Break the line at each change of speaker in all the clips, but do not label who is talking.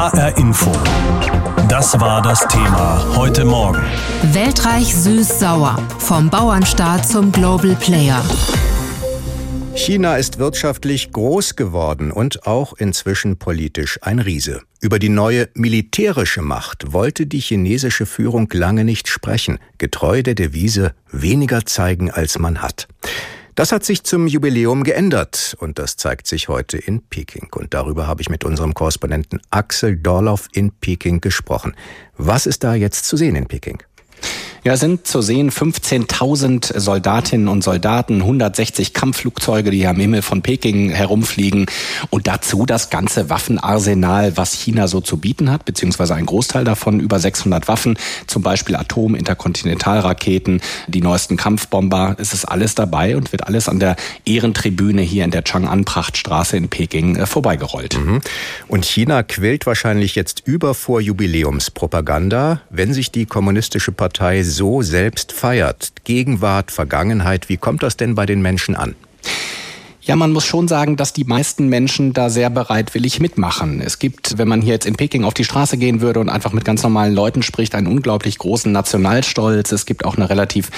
HR Info. Das war das Thema heute Morgen.
Weltreich süß-sauer. Vom Bauernstaat zum Global Player.
China ist wirtschaftlich groß geworden und auch inzwischen politisch ein Riese. Über die neue militärische Macht wollte die chinesische Führung lange nicht sprechen, getreu der Devise weniger zeigen, als man hat. Das hat sich zum Jubiläum geändert und das zeigt sich heute in Peking. Und darüber habe ich mit unserem Korrespondenten Axel Dorloff in Peking gesprochen. Was ist da jetzt zu sehen in Peking?
Ja, sind zu sehen 15.000 Soldatinnen und Soldaten, 160 Kampfflugzeuge, die am Himmel von Peking herumfliegen und dazu das ganze Waffenarsenal, was China so zu bieten hat, beziehungsweise ein Großteil davon, über 600 Waffen, zum Beispiel Atom-, Interkontinentalraketen, die neuesten Kampfbomber. Es ist alles dabei und wird alles an der Ehrentribüne hier in der Chang'an-Prachtstraße in Peking äh, vorbeigerollt. Mhm.
Und China quillt wahrscheinlich jetzt über vor Jubiläumspropaganda, wenn sich die kommunistische Partei so selbst feiert. Gegenwart, Vergangenheit, wie kommt das denn bei den Menschen an?
Ja, man muss schon sagen, dass die meisten Menschen da sehr bereitwillig mitmachen. Es gibt, wenn man hier jetzt in Peking auf die Straße gehen würde und einfach mit ganz normalen Leuten spricht, einen unglaublich großen Nationalstolz. Es gibt auch eine relativ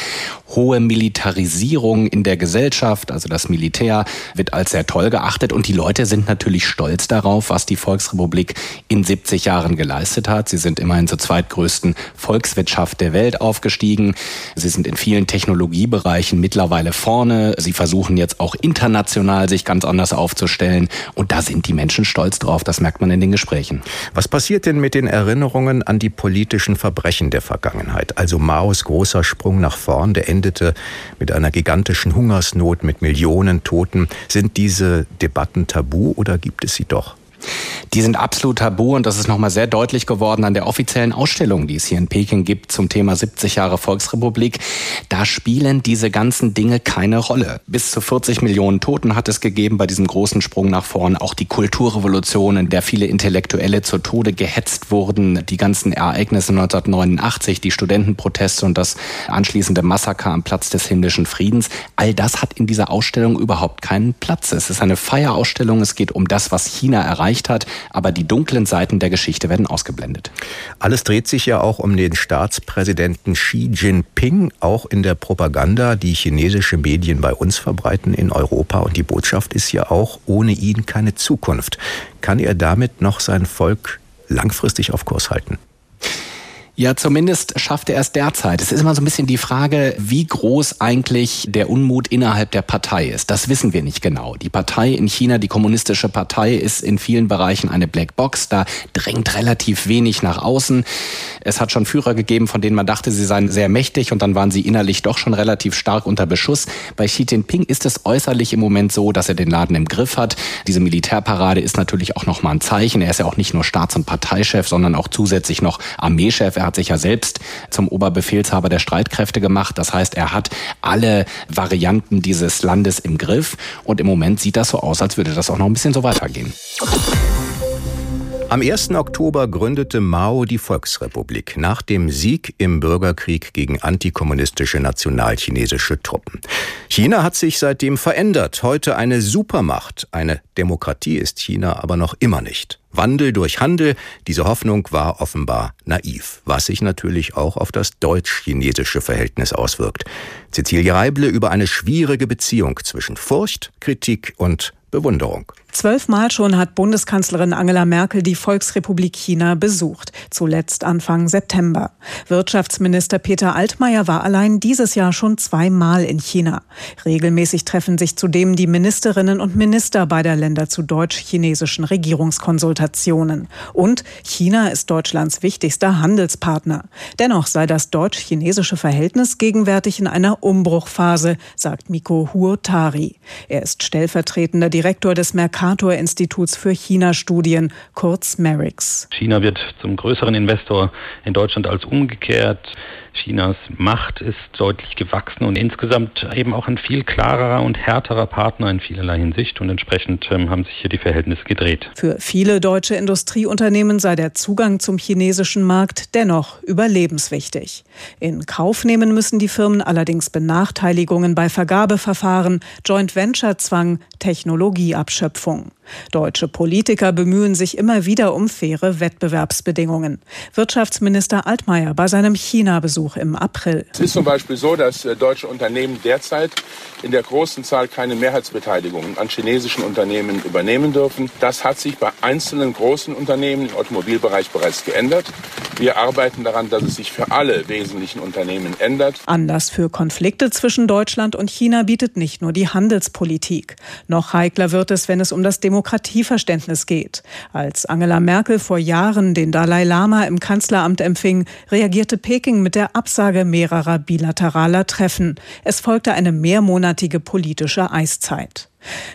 hohe Militarisierung in der Gesellschaft. Also das Militär wird als sehr toll geachtet und die Leute sind natürlich stolz darauf, was die Volksrepublik in 70 Jahren geleistet hat. Sie sind immerhin zur zweitgrößten Volkswirtschaft der Welt aufgestiegen. Sie sind in vielen Technologiebereichen mittlerweile vorne. Sie versuchen jetzt auch international international sich ganz anders aufzustellen. Und da sind die Menschen stolz drauf. Das merkt man in den Gesprächen.
Was passiert denn mit den Erinnerungen an die politischen Verbrechen der Vergangenheit? Also Maos großer Sprung nach vorn, der endete mit einer gigantischen Hungersnot, mit Millionen Toten. Sind diese Debatten tabu oder gibt es sie doch?
Die sind absolut tabu und das ist nochmal sehr deutlich geworden an der offiziellen Ausstellung, die es hier in Peking gibt zum Thema 70 Jahre Volksrepublik. Da spielen diese ganzen Dinge keine Rolle. Bis zu 40 Millionen Toten hat es gegeben bei diesem großen Sprung nach vorn. Auch die Kulturrevolution, in der viele Intellektuelle zu Tode gehetzt wurden, die ganzen Ereignisse 1989, die Studentenproteste und das anschließende Massaker am Platz des himmlischen Friedens, all das hat in dieser Ausstellung überhaupt keinen Platz. Es ist eine Feierausstellung, es geht um das, was China erreicht hat aber die dunklen Seiten der Geschichte werden ausgeblendet.
Alles dreht sich ja auch um den Staatspräsidenten Xi Jinping, auch in der Propaganda, die chinesische Medien bei uns verbreiten in Europa. Und die Botschaft ist ja auch, ohne ihn keine Zukunft. Kann er damit noch sein Volk langfristig auf Kurs halten?
Ja, zumindest schafft er es derzeit. Es ist immer so ein bisschen die Frage, wie groß eigentlich der Unmut innerhalb der Partei ist. Das wissen wir nicht genau. Die Partei in China, die kommunistische Partei, ist in vielen Bereichen eine Blackbox. Da drängt relativ wenig nach außen. Es hat schon Führer gegeben, von denen man dachte, sie seien sehr mächtig und dann waren sie innerlich doch schon relativ stark unter Beschuss. Bei Xi Jinping ist es äußerlich im Moment so, dass er den Laden im Griff hat. Diese Militärparade ist natürlich auch nochmal ein Zeichen. Er ist ja auch nicht nur Staats- und Parteichef, sondern auch zusätzlich noch Armeechef. Er hat sich ja selbst zum Oberbefehlshaber der Streitkräfte gemacht. Das heißt, er hat alle Varianten dieses Landes im Griff. Und im Moment sieht das so aus, als würde das auch noch ein bisschen so weitergehen.
Am 1. Oktober gründete Mao die Volksrepublik nach dem Sieg im Bürgerkrieg gegen antikommunistische nationalchinesische Truppen. China hat sich seitdem verändert. Heute eine Supermacht. Eine Demokratie ist China aber noch immer nicht. Wandel durch Handel, diese Hoffnung war offenbar naiv, was sich natürlich auch auf das deutsch-chinesische Verhältnis auswirkt. Cecilia Reible über eine schwierige Beziehung zwischen Furcht, Kritik und Bewunderung.
Zwölfmal schon hat Bundeskanzlerin Angela Merkel die Volksrepublik China besucht, zuletzt Anfang September. Wirtschaftsminister Peter Altmaier war allein dieses Jahr schon zweimal in China. Regelmäßig treffen sich zudem die Ministerinnen und Minister beider Länder zu deutsch-chinesischen Regierungskonsultationen. Und China ist Deutschlands wichtigster Handelspartner. Dennoch sei das deutsch-chinesische Verhältnis gegenwärtig in einer Umbruchphase, sagt Miko Huotari. Er ist stellvertretender Direktor des Mercator Mercator-Instituts für China-Studien, kurz MERIX.
China wird zum größeren Investor in Deutschland als umgekehrt. Chinas Macht ist deutlich gewachsen und insgesamt eben auch ein viel klarerer und härterer Partner in vielerlei Hinsicht und entsprechend ähm, haben sich hier die Verhältnisse gedreht.
Für viele deutsche Industrieunternehmen sei der Zugang zum chinesischen Markt dennoch überlebenswichtig. In Kauf nehmen müssen die Firmen allerdings Benachteiligungen bei Vergabeverfahren, Joint Venture Zwang, Technologieabschöpfung. Deutsche Politiker bemühen sich immer wieder um faire Wettbewerbsbedingungen. Wirtschaftsminister Altmaier bei seinem China-Besuch im April.
Es ist zum Beispiel so, dass äh, deutsche Unternehmen derzeit in der großen Zahl keine Mehrheitsbeteiligungen an chinesischen Unternehmen übernehmen dürfen. Das hat sich bei einzelnen großen Unternehmen im Automobilbereich bereits geändert. Wir arbeiten daran, dass es sich für alle wesentlichen Unternehmen ändert.
Anlass für Konflikte zwischen Deutschland und China bietet nicht nur die Handelspolitik. Noch heikler wird es, wenn es um das Demokratieverständnis geht. Als Angela Merkel vor Jahren den Dalai Lama im Kanzleramt empfing, reagierte Peking mit der Absage mehrerer bilateraler Treffen. Es folgte eine mehrmonatige politische Eiszeit.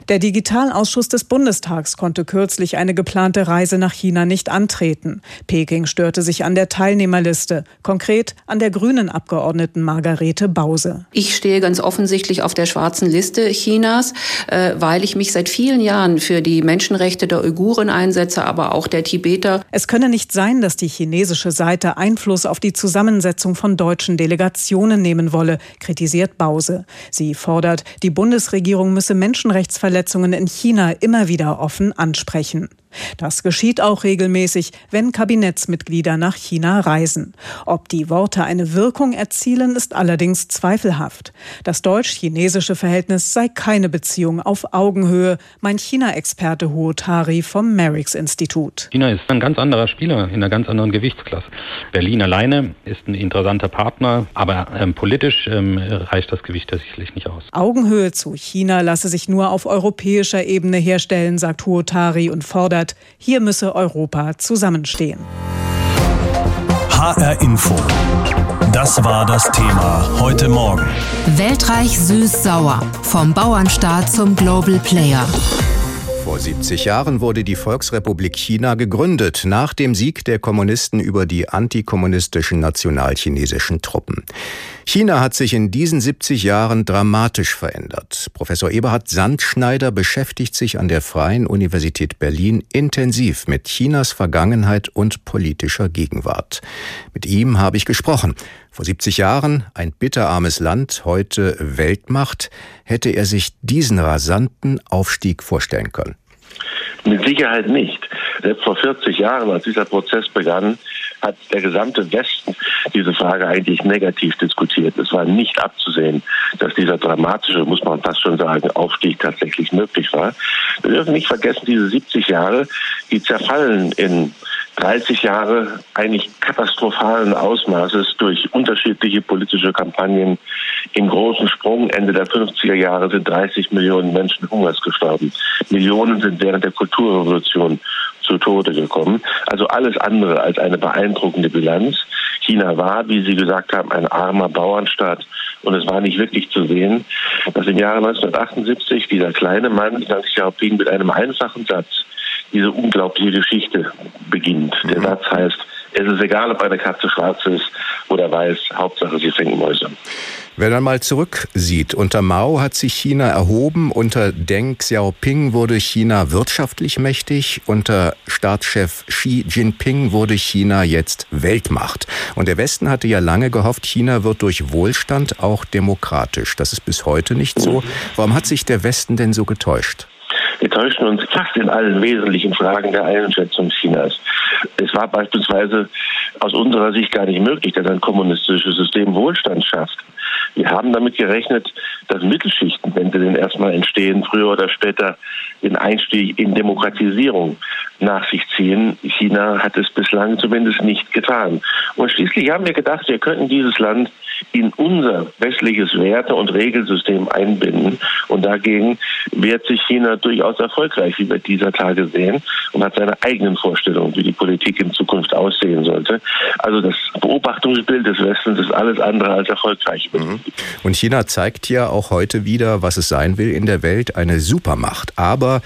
Der Digitalausschuss des Bundestags konnte kürzlich eine geplante Reise nach China nicht antreten. Peking störte sich an der Teilnehmerliste, konkret an der grünen Abgeordneten Margarete Bause.
Ich stehe ganz offensichtlich auf der schwarzen Liste Chinas, äh, weil ich mich seit vielen Jahren für die Menschenrechte der Uiguren einsetze, aber auch der Tibeter.
Es könne nicht sein, dass die chinesische Seite Einfluss auf die Zusammensetzung von deutschen Delegationen nehmen wolle, kritisiert Bause. Sie fordert, die Bundesregierung müsse Menschenrechte Menschenrechtsverletzungen in China immer wieder offen ansprechen. Das geschieht auch regelmäßig, wenn Kabinettsmitglieder nach China reisen. Ob die Worte eine Wirkung erzielen, ist allerdings zweifelhaft. Das deutsch-chinesische Verhältnis sei keine Beziehung auf Augenhöhe, mein China-Experte Huo Tari vom Merix-Institut.
China ist ein ganz anderer Spieler in einer ganz anderen Gewichtsklasse. Berlin alleine ist ein interessanter Partner, aber ähm, politisch ähm, reicht das Gewicht ja sicherlich nicht aus.
Augenhöhe zu China lasse sich nur auf europäischer Ebene herstellen, sagt Huo Tari und fordert, erklärt, hier müsse Europa zusammenstehen.
HR Info. Das war das Thema heute Morgen.
Weltreich süß-sauer. Vom Bauernstaat zum Global Player.
Vor 70 Jahren wurde die Volksrepublik China gegründet, nach dem Sieg der Kommunisten über die antikommunistischen nationalchinesischen Truppen. China hat sich in diesen 70 Jahren dramatisch verändert. Professor Eberhard Sandschneider beschäftigt sich an der Freien Universität Berlin intensiv mit Chinas Vergangenheit und politischer Gegenwart. Mit ihm habe ich gesprochen. Vor 70 Jahren ein bitterarmes Land, heute Weltmacht. Hätte er sich diesen rasanten Aufstieg vorstellen können?
Mit Sicherheit nicht. Selbst vor 40 Jahren, als dieser Prozess begann, hat der gesamte Westen diese Frage eigentlich negativ diskutiert. Es war nicht abzusehen, dass dieser dramatische, muss man fast schon sagen, Aufstieg tatsächlich möglich war. Wir dürfen nicht vergessen, diese 70 Jahre, die zerfallen in 30 Jahre eigentlich katastrophalen Ausmaßes durch unterschiedliche politische Kampagnen. Im großen Sprung Ende der 50er Jahre sind 30 Millionen Menschen Hungers gestorben. Millionen sind während der Kulturrevolution zu Tode gekommen. Also alles andere als eine beeindruckende Bilanz. China war, wie Sie gesagt haben, ein armer Bauernstaat und es war nicht wirklich zu sehen, dass im Jahre 1978 dieser kleine Mann, Deng Xiaoping, mit einem einfachen Satz diese unglaubliche Geschichte beginnt. Mhm. Der Satz heißt, es ist egal, ob eine Katze schwarz ist oder weiß, Hauptsache sie fängt Mäuse.
Wenn man mal zurücksieht, unter Mao hat sich China erhoben, unter Deng Xiaoping wurde China wirtschaftlich mächtig, unter Staatschef Xi Jinping wurde China jetzt Weltmacht. Und der Westen hatte ja lange gehofft, China wird durch Wohlstand auch demokratisch. Das ist bis heute nicht so. Warum hat sich der Westen denn so getäuscht?
Wir täuschen uns fast in allen wesentlichen Fragen der Einschätzung Chinas. Es war beispielsweise aus unserer Sicht gar nicht möglich, dass ein kommunistisches System Wohlstand schafft. Wir haben damit gerechnet, dass Mittelschichten, wenn sie denn erstmal entstehen, früher oder später den Einstieg in Demokratisierung nach sich ziehen. China hat es bislang zumindest nicht getan. Und schließlich haben wir gedacht, wir könnten dieses Land in unser westliches Werte- und Regelsystem einbinden. Und dagegen wehrt sich China durchaus erfolgreich, wie wir dieser Tage sehen, und hat seine eigenen Vorstellungen, wie die Politik in Zukunft aussehen sollte. Also das Beobachtungsbild des Westens ist alles andere als erfolgreich. Mhm.
Und China zeigt ja auch heute wieder, was es sein will in der Welt, eine Supermacht. Aber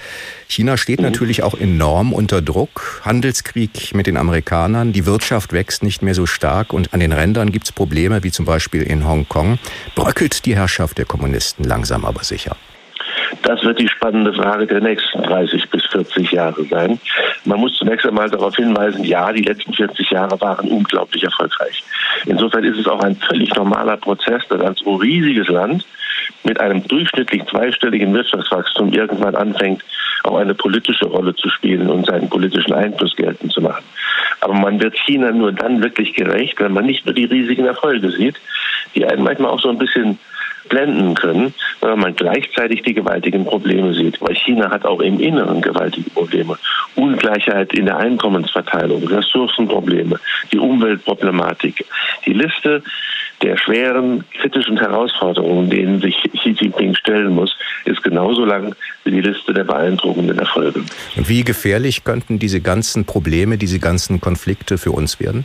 China steht mhm. natürlich auch enorm unter Druck. Handelskrieg mit den Amerikanern, die Wirtschaft wächst nicht mehr so stark und an den Rändern gibt es Probleme, wie zum Beispiel in Hongkong. Bröckelt die Herrschaft der Kommunisten langsam aber sicher?
Das wird die spannende Frage der nächsten 30 bis 40 Jahre sein. Man muss zunächst einmal darauf hinweisen, ja, die letzten 40 Jahre waren unglaublich erfolgreich. Insofern ist es auch ein völlig normaler Prozess, dass ein so riesiges Land mit einem durchschnittlich zweistelligen Wirtschaftswachstum irgendwann anfängt, auch eine politische Rolle zu spielen und seinen politischen Einfluss geltend zu machen. Aber man wird China nur dann wirklich gerecht, wenn man nicht nur die riesigen Erfolge sieht, die einen manchmal auch so ein bisschen blenden können, wenn man gleichzeitig die gewaltigen Probleme sieht. Weil China hat auch im Inneren gewaltige Probleme. Ungleichheit in der Einkommensverteilung, Ressourcenprobleme, die Umweltproblematik. Die Liste der schweren, kritischen Herausforderungen, denen sich Xi Jinping stellen muss, ist genauso lang wie die Liste der beeindruckenden Erfolge.
Und wie gefährlich könnten diese ganzen Probleme, diese ganzen Konflikte für uns werden?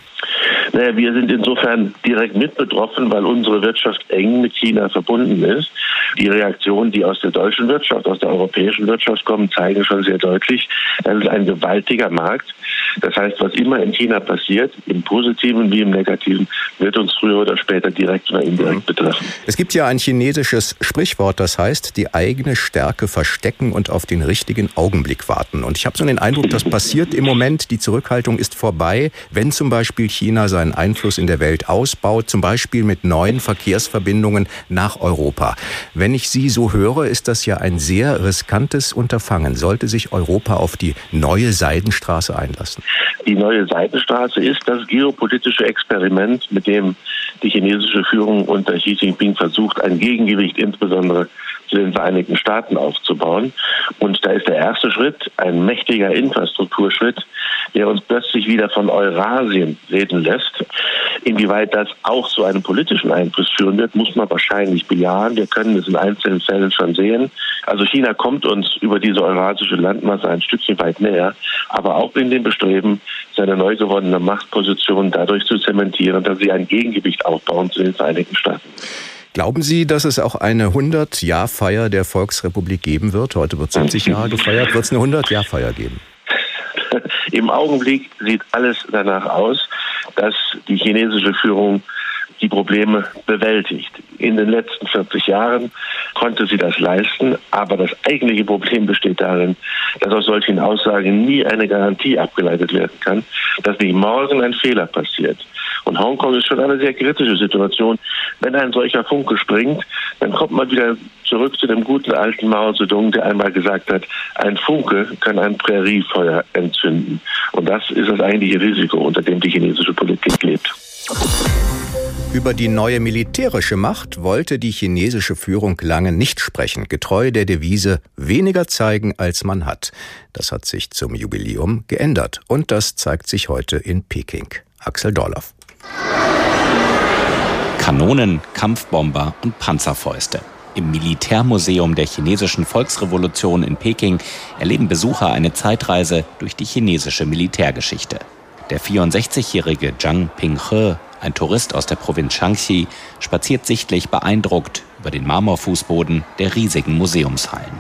Naja, wir sind insofern direkt mit betroffen, weil unsere Wirtschaft eng mit China verbunden ist. Die Reaktionen, die aus der deutschen Wirtschaft, aus der europäischen Wirtschaft kommen, zeigen schon sehr deutlich, das ist ein gewaltiger Markt. Das heißt, was immer in China passiert, im Positiven wie im Negativen, wird uns früher oder später direkt oder indirekt mhm. betreffen.
Es gibt ja ein chinesisches Sprichwort, das heißt, die eigene Stärke verstecken und auf den richtigen Augenblick warten. Und ich habe so den Eindruck, das passiert im Moment. Die Zurückhaltung ist vorbei, wenn zum Beispiel China seinen Einfluss in der Welt ausbaut, zum Beispiel mit neuen Verkehrsverbindungen nach Europa. Wenn ich Sie so höre, ist das ja ein sehr riskantes Unterfangen. Sollte sich Europa auf die neue Seidenstraße einlassen?
Die neue Seidenstraße ist das geopolitische Experiment, mit dem die chinesische Führung unter Xi Jinping versucht, ein Gegengewicht insbesondere zu den Vereinigten Staaten aufzubauen. Und da ist der erste Schritt ein mächtiger Infrastrukturschritt, der uns plötzlich wieder von Eurasien reden lässt. Inwieweit das auch zu einem politischen Einfluss führen wird, muss man wahrscheinlich bejahen. Wir können es in einzelnen Fällen schon sehen. Also China kommt uns über diese eurasische Landmasse ein Stückchen weit näher, aber auch in dem Bestreben, seine neu gewonnene Machtposition dadurch zu zementieren, dass sie ein Gegengewicht aufbauen zu den Vereinigten Staaten.
Glauben Sie, dass es auch eine 100-Jahr-Feier der Volksrepublik geben wird? Heute wird 70 Jahre gefeiert. Wird es eine 100-Jahr-Feier geben?
Im Augenblick sieht alles danach aus, dass die chinesische Führung die Probleme bewältigt. In den letzten 40 Jahren konnte sie das leisten, aber das eigentliche Problem besteht darin, dass aus solchen Aussagen nie eine Garantie abgeleitet werden kann, dass nicht morgen ein Fehler passiert. Und Hongkong ist schon eine sehr kritische Situation. Wenn ein solcher Funke springt, dann kommt man wieder zurück zu dem guten alten Mao Zedong, der einmal gesagt hat, ein Funke kann ein Präriefeuer entzünden. Und das ist das eigentliche Risiko, unter dem die chinesische Politik lebt.
Über die neue militärische Macht wollte die chinesische Führung lange nicht sprechen, getreu der Devise weniger zeigen, als man hat. Das hat sich zum Jubiläum geändert und das zeigt sich heute in Peking. Axel Dorloff.
Kanonen, Kampfbomber und Panzerfäuste. Im Militärmuseum der chinesischen Volksrevolution in Peking erleben Besucher eine Zeitreise durch die chinesische Militärgeschichte. Der 64-jährige Zhang Pinghe, ein Tourist aus der Provinz Shanxi, spaziert sichtlich beeindruckt über den Marmorfußboden der riesigen Museumshallen.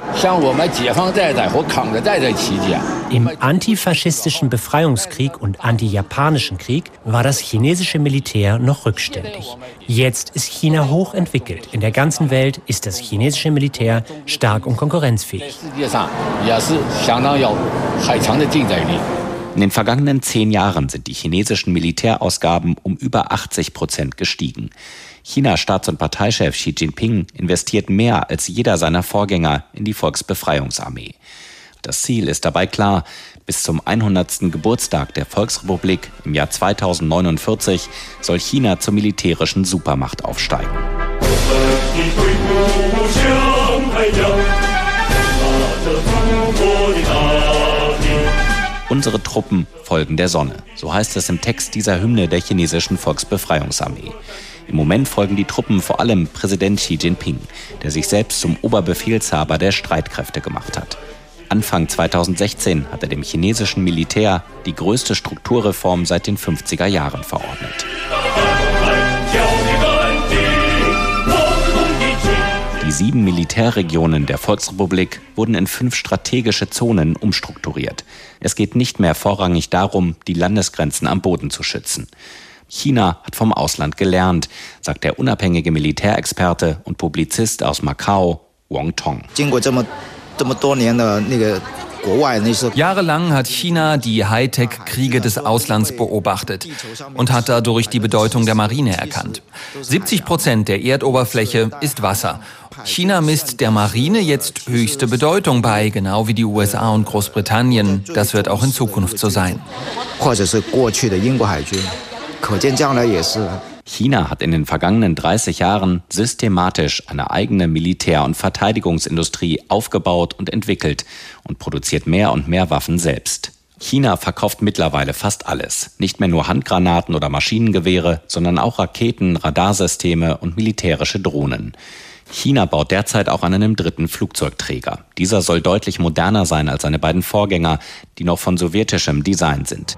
Im antifaschistischen Befreiungskrieg und antijapanischen Krieg war das chinesische Militär noch rückständig. Jetzt ist China hochentwickelt. In der ganzen Welt ist das chinesische Militär stark und konkurrenzfähig.
In den vergangenen zehn Jahren sind die chinesischen Militärausgaben um über 80 Prozent gestiegen. Chinas Staats- und Parteichef Xi Jinping investiert mehr als jeder seiner Vorgänger in die Volksbefreiungsarmee. Das Ziel ist dabei klar. Bis zum 100. Geburtstag der Volksrepublik im Jahr 2049 soll China zur militärischen Supermacht aufsteigen. Unsere Truppen folgen der Sonne. So heißt es im Text dieser Hymne der chinesischen Volksbefreiungsarmee. Im Moment folgen die Truppen vor allem Präsident Xi Jinping, der sich selbst zum Oberbefehlshaber der Streitkräfte gemacht hat. Anfang 2016 hat er dem chinesischen Militär die größte Strukturreform seit den 50er Jahren verordnet. Die sieben Militärregionen der Volksrepublik wurden in fünf strategische Zonen umstrukturiert. Es geht nicht mehr vorrangig darum, die Landesgrenzen am Boden zu schützen. China hat vom Ausland gelernt, sagt der unabhängige Militärexperte und Publizist aus Macau, Wong Tong.
Jahrelang hat China die Hightech-Kriege des Auslands beobachtet und hat dadurch die Bedeutung der Marine erkannt. 70 Prozent der Erdoberfläche ist Wasser China misst der Marine jetzt höchste Bedeutung bei, genau wie die USA und Großbritannien. Das wird auch in Zukunft so sein.
China hat in den vergangenen 30 Jahren systematisch eine eigene Militär- und Verteidigungsindustrie aufgebaut und entwickelt und produziert mehr und mehr Waffen selbst. China verkauft mittlerweile fast alles. Nicht mehr nur Handgranaten oder Maschinengewehre, sondern auch Raketen, Radarsysteme und militärische Drohnen. China baut derzeit auch an einem dritten Flugzeugträger. Dieser soll deutlich moderner sein als seine beiden Vorgänger, die noch von sowjetischem Design sind.